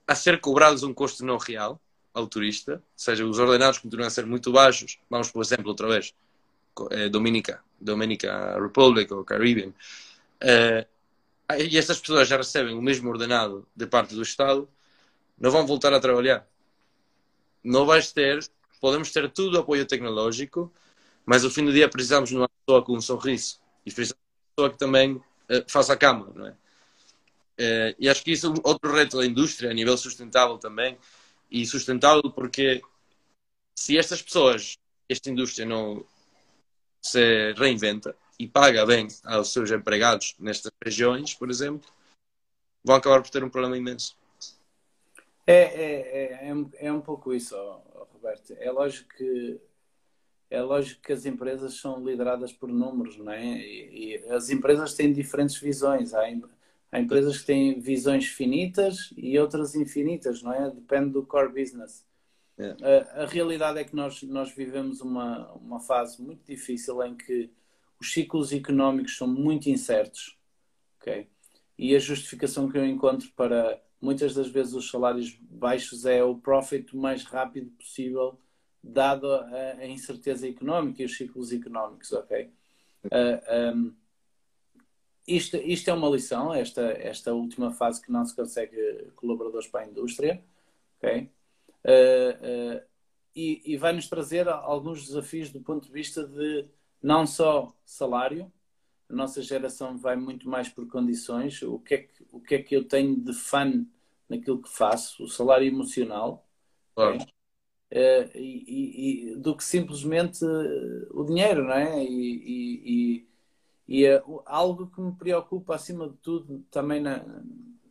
a ser cobrados um custo não real ao turista, ou seja, os ordenados continuam a ser muito baixos, vamos por exemplo outra vez, eh, Dominica, Dominica Republic ou Caribbean, eh, e estas pessoas já recebem o mesmo ordenado de parte do Estado, não vão voltar a trabalhar. Não vais ter, podemos ter tudo apoio tecnológico, mas ao fim do dia precisamos de uma pessoa com um sorriso e precisamos de uma pessoa que também uh, faça a cama, não é? Uh, e acho que isso é outro reto da indústria, a nível sustentável também, e sustentável porque se estas pessoas, esta indústria não se reinventa, e paga bem aos seus empregados nestas regiões, por exemplo, vão acabar por ter um problema imenso. É, é, é, é, um, é um pouco isso, Roberto. É lógico que é lógico que as empresas são lideradas por números, não é? E, e as empresas têm diferentes visões. Há, há, empresas que têm visões finitas e outras infinitas, não é? Depende do core business. É. A, a, realidade é que nós, nós vivemos uma, uma fase muito difícil em que os ciclos económicos são muito incertos, ok? E a justificação que eu encontro para muitas das vezes os salários baixos é o profit o mais rápido possível dado a, a, incerteza económica e os ciclos económicos, ok? Uh, um, isto, isto é uma lição, esta, esta última fase que não se consegue colaboradores para a indústria, ok? Uh, uh, e, e vai-nos trazer alguns desafios do ponto de vista de não só salário, a nossa geração vai muito mais por condições, o que é que, o que, é que eu tenho de fun naquilo que faço, o salário emocional, claro. okay? Uh, e, e, do que simplesmente o dinheiro, não é? E, e uh, algo que me preocupa acima de tudo também na,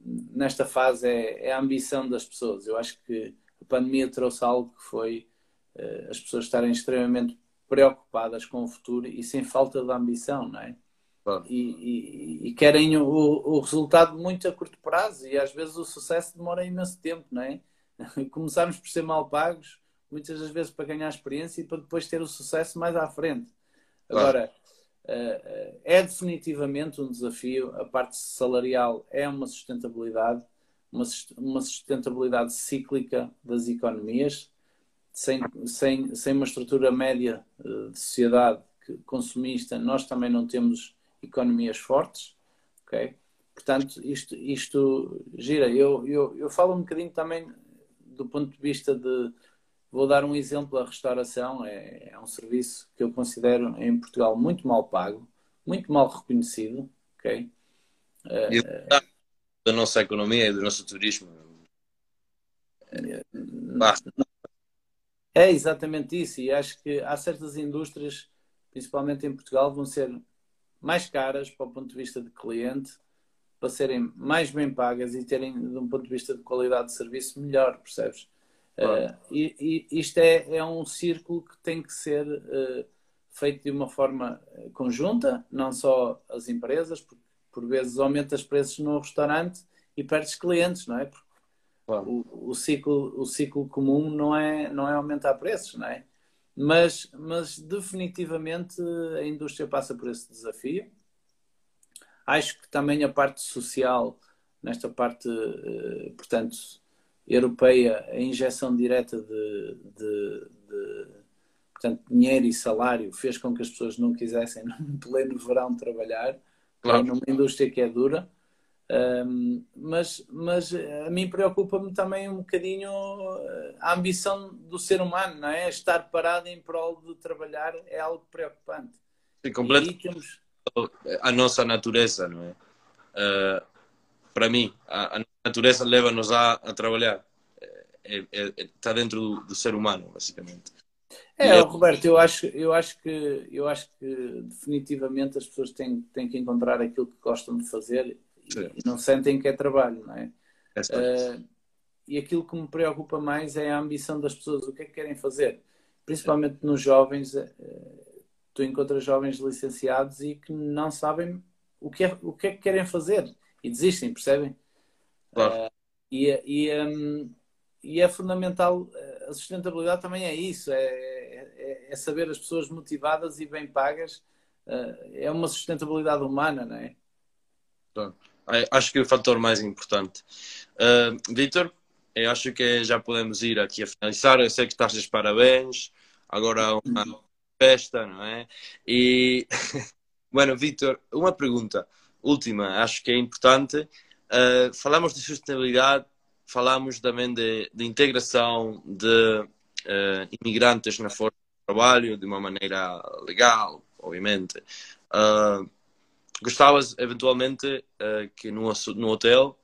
nesta fase é, é, a ambição das pessoas. Eu acho que a pandemia trouxe algo que foi uh, as pessoas estarem extremamente preocupadas com o futuro e sem falta de ambição, não é? Claro. E, e, querem o, o, resultado muito a curto prazo e às vezes o sucesso demora imenso tempo, não é? Começarmos por ser mal pagos, muitas das vezes para ganhar experiência e para depois ter o sucesso mais à frente. Agora, uh, é definitivamente um desafio. A parte salarial é uma sustentabilidade, uma, sustentabilidade cíclica das economias, sem, sem, sem uma estrutura média uh, de sociedade consumista, nós também não temos economias fortes, ok? Portanto, isto, isto gira. Eu, eu, eu falo um bocadinho também do ponto de vista de Vou dar um exemplo: a restauração é, é um serviço que eu considero em Portugal muito mal pago, muito mal reconhecido. ok? E da nossa economia e do nosso turismo. É, é exatamente isso, e acho que há certas indústrias, principalmente em Portugal, vão ser mais caras para o ponto de vista de cliente, para serem mais bem pagas e terem, de um ponto de vista de qualidade de serviço, melhor, percebes? Uh, e, e, isto é, é um círculo que tem que ser uh, feito de uma forma conjunta, não só as empresas, porque por vezes aumentas preços no restaurante e perdes clientes, não é? Porque claro. o, o, ciclo, o ciclo comum não é, não é aumentar preços, não é? Mas, mas definitivamente a indústria passa por esse desafio. Acho que também a parte social, nesta parte, uh, portanto, europeia, a injeção direta de, de, de portanto, dinheiro e salário fez com que as pessoas não quisessem, no pleno verão, trabalhar claro. numa indústria que é dura. Um, mas, mas a mim preocupa-me também um bocadinho eh, a ambição do ser humano, não é? Estar parado em prol de trabalhar é algo preocupante. Sim, completamente. Temos... A nossa natureza, não é? Uh, para mim, a, a natureza leva-nos a, a, trabalhar. É, é, está dentro do, do, ser humano, basicamente. É, é, Roberto, eu acho, eu, acho que, eu acho que definitivamente as pessoas têm, têm que encontrar aquilo que gostam de fazer e, e não sentem que é trabalho, não é? é uh, e aquilo que me preocupa mais é a ambição das pessoas, o que é que querem fazer. Principalmente nos jovens, uh, tu encontras jovens licenciados e que não sabem o que é, o que, é que querem fazer e desistem, percebem? Claro. Uh, e, e, um, e é fundamental, eh, a sustentabilidade também é isso, é, é, é, saber as pessoas motivadas e bem pagas, eh, é uma sustentabilidade humana, não é? Acho que é o fator mais importante. Uh, Vitor, eu acho que já podemos ir aqui a finalizar. Eu sei que estás de parabéns, agora uma festa, não é? E, bueno, Vitor, uma pergunta última, acho que é importante. Uh, falamos de sustentabilidade, falamos também de, de integração de uh, imigrantes na força de trabalho de uma maneira legal, obviamente. Uh, gostavas, eventualmente, uh, que no, no hotel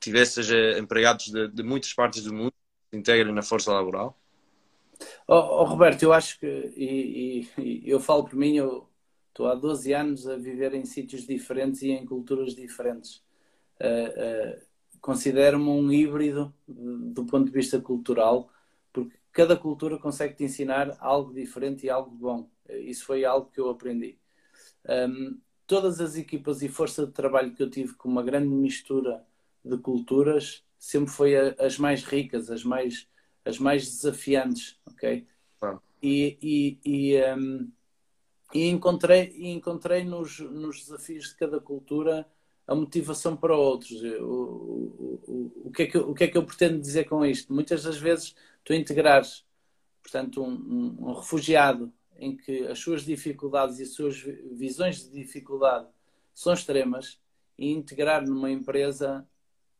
tivesses empregados de, de, muitas partes do mundo que se integrem na força laboral? Oh, oh, Roberto, eu acho que, e, e, eu falo por mim, eu estou há 12 anos a viver em sítios diferentes e em culturas diferentes. Uh, uh, considero-me um híbrido do ponto de vista cultural, porque cada cultura consegue te ensinar algo diferente e algo bom. Isso foi algo que eu aprendi. Um, todas as equipas e força de trabalho que eu tive com uma grande mistura de culturas sempre foi a, as mais ricas, as mais, as mais desafiantes, ok? Ah. E, e, e, um, e, encontrei, encontrei nos, nos desafios de cada cultura a motivação para outros. O, o, o, o, que é que, o que é que eu pretendo dizer com isto? Muitas das vezes tu integrares, portanto, um, um, um refugiado em que as suas dificuldades e as suas visões de dificuldade são extremas e integrar numa empresa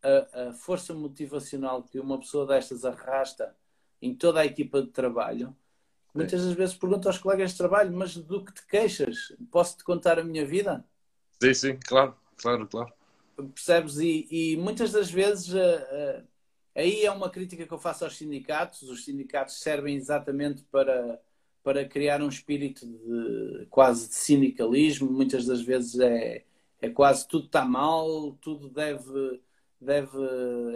a, a, força motivacional que uma pessoa destas arrasta em toda a equipa de trabalho. Muitas das vezes pergunto aos colegas de trabalho, mas do que te queixas? Posso-te contar a minha vida? Sim, sim, claro, claro, claro. Percebes? E, e muitas das vezes uh, uh, aí é uma crítica que eu faço aos sindicatos. Os sindicatos servem exatamente para para criar um espírito de quase de sindicalismo. Muitas das vezes é, é quase tudo está mal, tudo deve, deve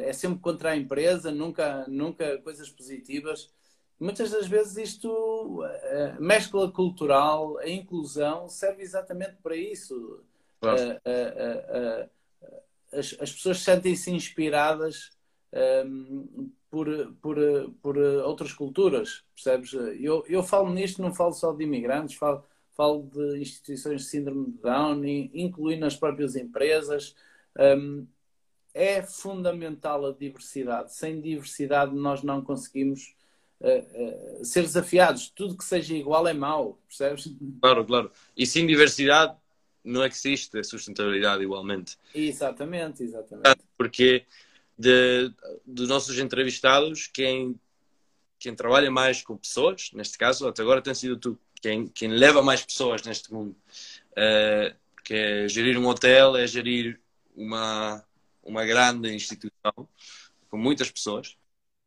é sempre contra a empresa, nunca, nunca coisas positivas. Muitas das vezes isto, a mescla cultural, a inclusão, serve exatamente para isso. Claro. as, as pessoas sentem-se inspiradas um, por, por, por outras culturas, percebes? Eu, eu falo nisto, não falo só de imigrantes, falo, falo de instituições de síndrome de Down, incluindo as próprias empresas. Um, é fundamental a diversidade. Sem diversidade, nós não conseguimos uh, uh, ser desafiados. Tudo que seja igual é mau, percebes? Claro, claro. E sem diversidade, não existe a sustentabilidade igualmente. Exatamente, exatamente. Porque de, dos nossos entrevistados, quem, quem trabalha mais com pessoas, neste caso, até agora tem sido tu, quem, quem leva mais pessoas neste mundo. Uh, que é gerir um hotel, é gerir uma, uma grande instituição com muitas pessoas.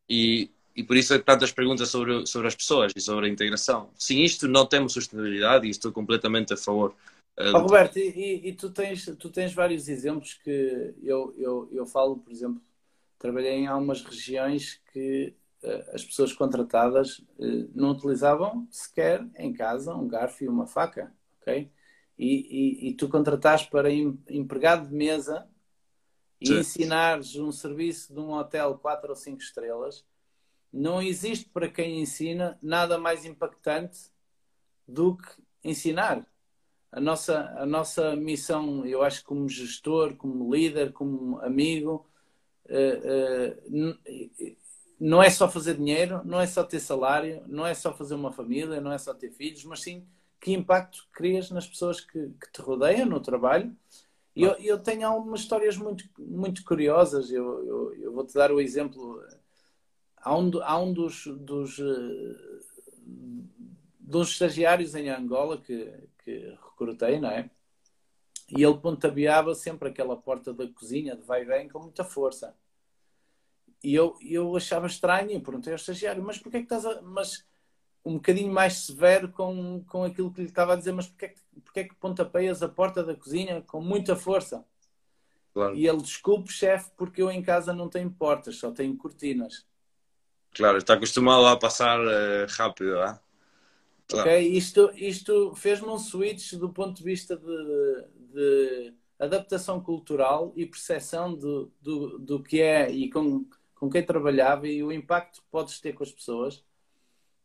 E, e por isso é tantas perguntas sobre, sobre as pessoas e sobre a integração. Sem isto não temos sustentabilidade e estou completamente a favor. Oh, Roberto, e, e, tu, tens, tu tens vários exemplos que eu, eu, eu falo, por exemplo, trabalhei em algumas regiões que uh, as pessoas contratadas uh, não utilizavam sequer em casa um garfo e uma faca, ok? E, e, e tu contrataste para em, empregado de mesa e Sim. ensinares um serviço de um hotel 4 ou 5 estrelas, não existe para quem ensina nada mais impactante do que ensinar. A nossa, a nossa missão, eu acho, como gestor, como líder, como amigo, eh, eh, não é só fazer dinheiro, não é só ter salário, não é só fazer uma família, não é só ter filhos, mas sim que impacto crias nas pessoas que, que te rodeiam no trabalho. E eu, eu, tenho algumas histórias muito, muito curiosas. Eu, eu, eu vou-te dar o exemplo. Há um, há um dos, dos, eh, dos estagiários em Angola que, que recrutei, não é? E ele pontabeava sempre aquela porta da cozinha de vai e vem com muita força. E eu, eu achava estranho e perguntei ao estagiário, mas porquê é que estás a... Mas um bocadinho mais severo com, com aquilo que lhe estava a dizer, mas porquê, porquê é que pontapeias a porta da cozinha com muita força? Claro. E ele, desculpe, chefe, porque eu em casa não tenho portas, só tenho cortinas. Claro, está acostumado a passar uh, rápido, ah? Claro. Ok, isto, isto fez-me um switch do ponto de vista de, de adaptação cultural e percepção do, do, do que é e com, com quem trabalhava e o impacto que podes ter com as pessoas,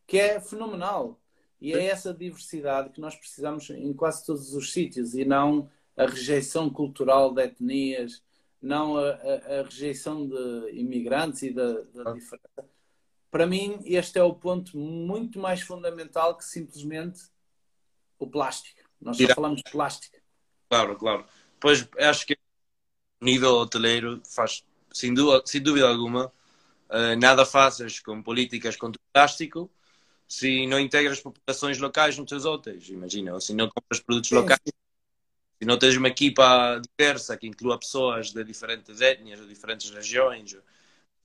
que é fenomenal. E é essa diversidade que nós precisamos em quase todos os sítios e não a rejeição cultural de etnias, não a, a, a rejeição de imigrantes e da, da diferença. Para mim, este é o ponto muito mais fundamental que simplesmente o plástico. Nós só falamos de plástico. Claro, claro. Pois acho que nível hoteleiro faz, sem dúvida, sem dúvida alguma, uh, nada fazes com políticas contra o plástico se não integras populações locais nos teus hotéis, imagina, ou se não compras produtos locais, se não tens uma equipa diversa que inclua pessoas de diferentes etnias, de diferentes regiões.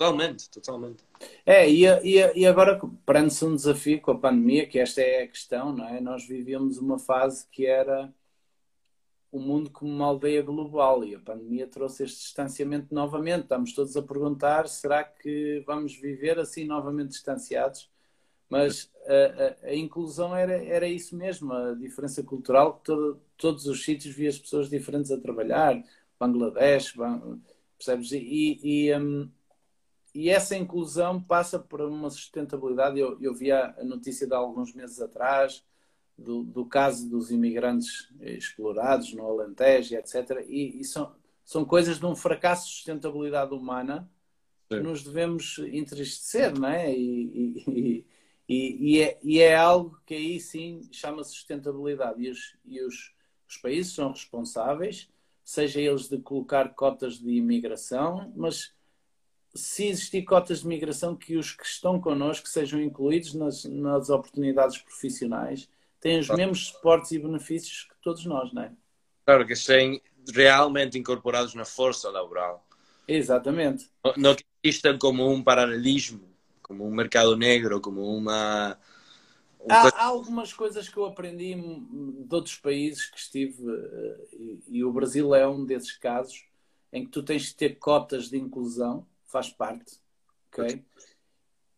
Totalmente, totalmente. É, e, e, e agora prende-se um desafio com a pandemia, que esta é a questão, não é? Nós vivíamos uma fase que era o mundo como uma aldeia global e a pandemia trouxe este distanciamento novamente. Estamos todos a perguntar: será que vamos viver assim novamente distanciados? Mas a, a, a, inclusão era, era isso mesmo, a diferença cultural, que todo, todos os sítios via as pessoas diferentes a trabalhar, Bangladesh, Bang, percebes? E, e, um, e, essa inclusão passa por uma sustentabilidade. Eu, eu vi a notícia de alguns meses atrás do, do caso dos imigrantes explorados no Alentejo, etc. E, e são, são coisas de um fracasso de sustentabilidade humana que nos devemos entristecer, não é? E, e, é, e é algo que aí sim chama sustentabilidade. E os, e os, os países são responsáveis, seja eles de colocar cotas de imigração, mas se existir cotas de imigração, que os que estão connosco sejam incluídos nas, nas oportunidades profissionais, têm os mesmos suportes e benefícios que todos nós, não é? Claro, que sejam realmente incorporados na força laboral. Exatamente. Não, não que existam como um paralelismo como um mercado negro, como uma. Há, há, algumas coisas que eu aprendi de outros países que estive, eh, e, e, o Brasil é um desses casos, em que tu tens de ter cotas de inclusão, faz parte, ok?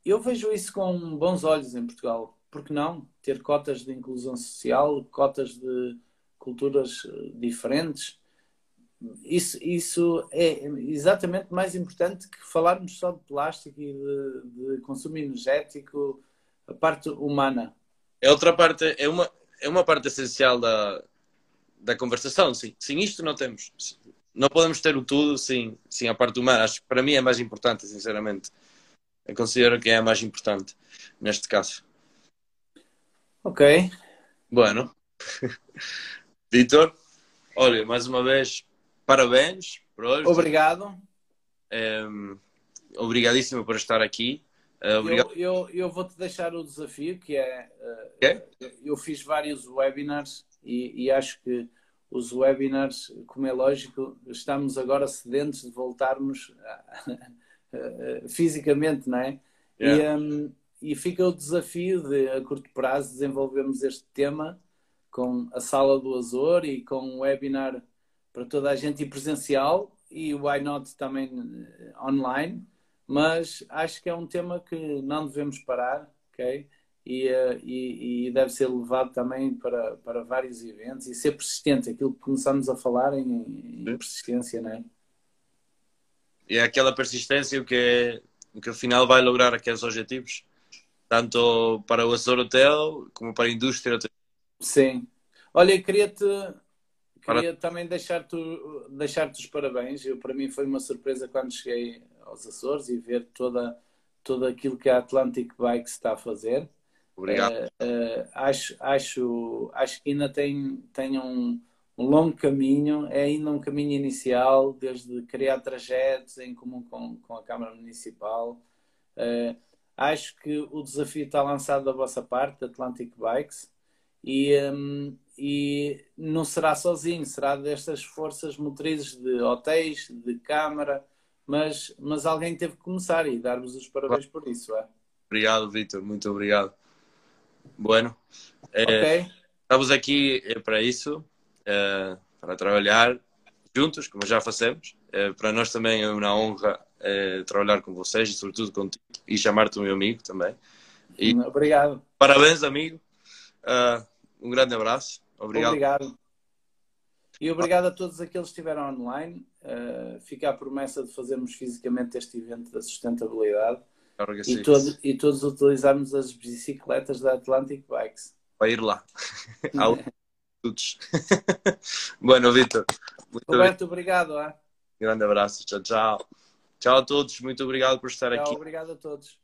Eu vejo isso com bons olhos em Portugal. Por que não? Ter cotas de inclusão social, cotas de culturas eh, diferentes, isso, isso é exatamente mais importante que falarmos só de plástico e de, de consumo energético, a parte humana. É outra parte, é uma, é uma parte essencial da, da conversação. Sim. Sem isto não temos. Não podemos ter o tudo sem, sem a parte humana. Acho que para mim é mais importante, sinceramente. Eu considero que é a mais importante neste caso. Ok. Bueno. Vitor, olha, mais uma vez, parabéns por hoje. Obrigado. Um, ehm, obrigadíssimo por estar aqui. Uh, obrigado. Eu, eu, eu vou-te deixar o desafio que é. Uh, Eu fiz vários webinars e, e, acho que os webinars, como é lógico, estamos agora sedentes de voltarmos fisicamente, não é? Yeah. E, um, e fica o desafio de, a curto prazo, desenvolvermos este tema com a Sala do Azor e com um webinar para toda a gente e presencial e why not também eh, online, mas acho que é um tema que não devemos parar, ok? E, uh, e, e, deve ser levado também para, para vários eventos e ser persistente, aquilo que começamos a falar em, em persistência, não é? E é aquela persistência que, que afinal vai lograr aqueles objetivos, tanto para o Azor Hotel como para a indústria. Sim. Olha, queria-te Queria para... também deixar-te deixar os parabéns. Eu, para mim foi uma surpresa quando cheguei aos Açores e ver toda, tudo aquilo que a Atlantic Bikes está a fazer. Obrigado. Uh, uh, acho, acho, acho que ainda tem, tem um, um longo caminho, é ainda um caminho inicial, desde criar trajetos em comum com, com a Câmara Municipal. Uh, acho que o desafio está lançado da vossa parte, da Atlantic Bikes, e, um, e não será sozinho, será destas forças motrizes de hotéis, de câmara, mas, mas alguém teve que começar e dar-vos os parabéns por isso. É? Obrigado, Vitor, muito obrigado. Bueno, é, okay. estamos aqui é para isso, é, para trabalhar juntos, como já fazemos. Para nós também é uma honra trabalhar com vocês e, sobretudo, contigo e chamar-te o meu amigo também. E, Obrigado. Parabéns, amigo. Um grande abraço. Obrigado. Obrigado. E obrigado a todos aqueles que estiveram online. Uh, fica a promessa de fazermos fisicamente este evento da sustentabilidade e, todo, e, todos utilizarmos as bicicletas da Atlantic Bikes. Para ir lá. todos. bueno, Vitor. Roberto, obrigado. Ah. Grande abraço. Tchau, tchau. Tchau a todos. Muito obrigado por estar tchau, aqui. Obrigado a todos.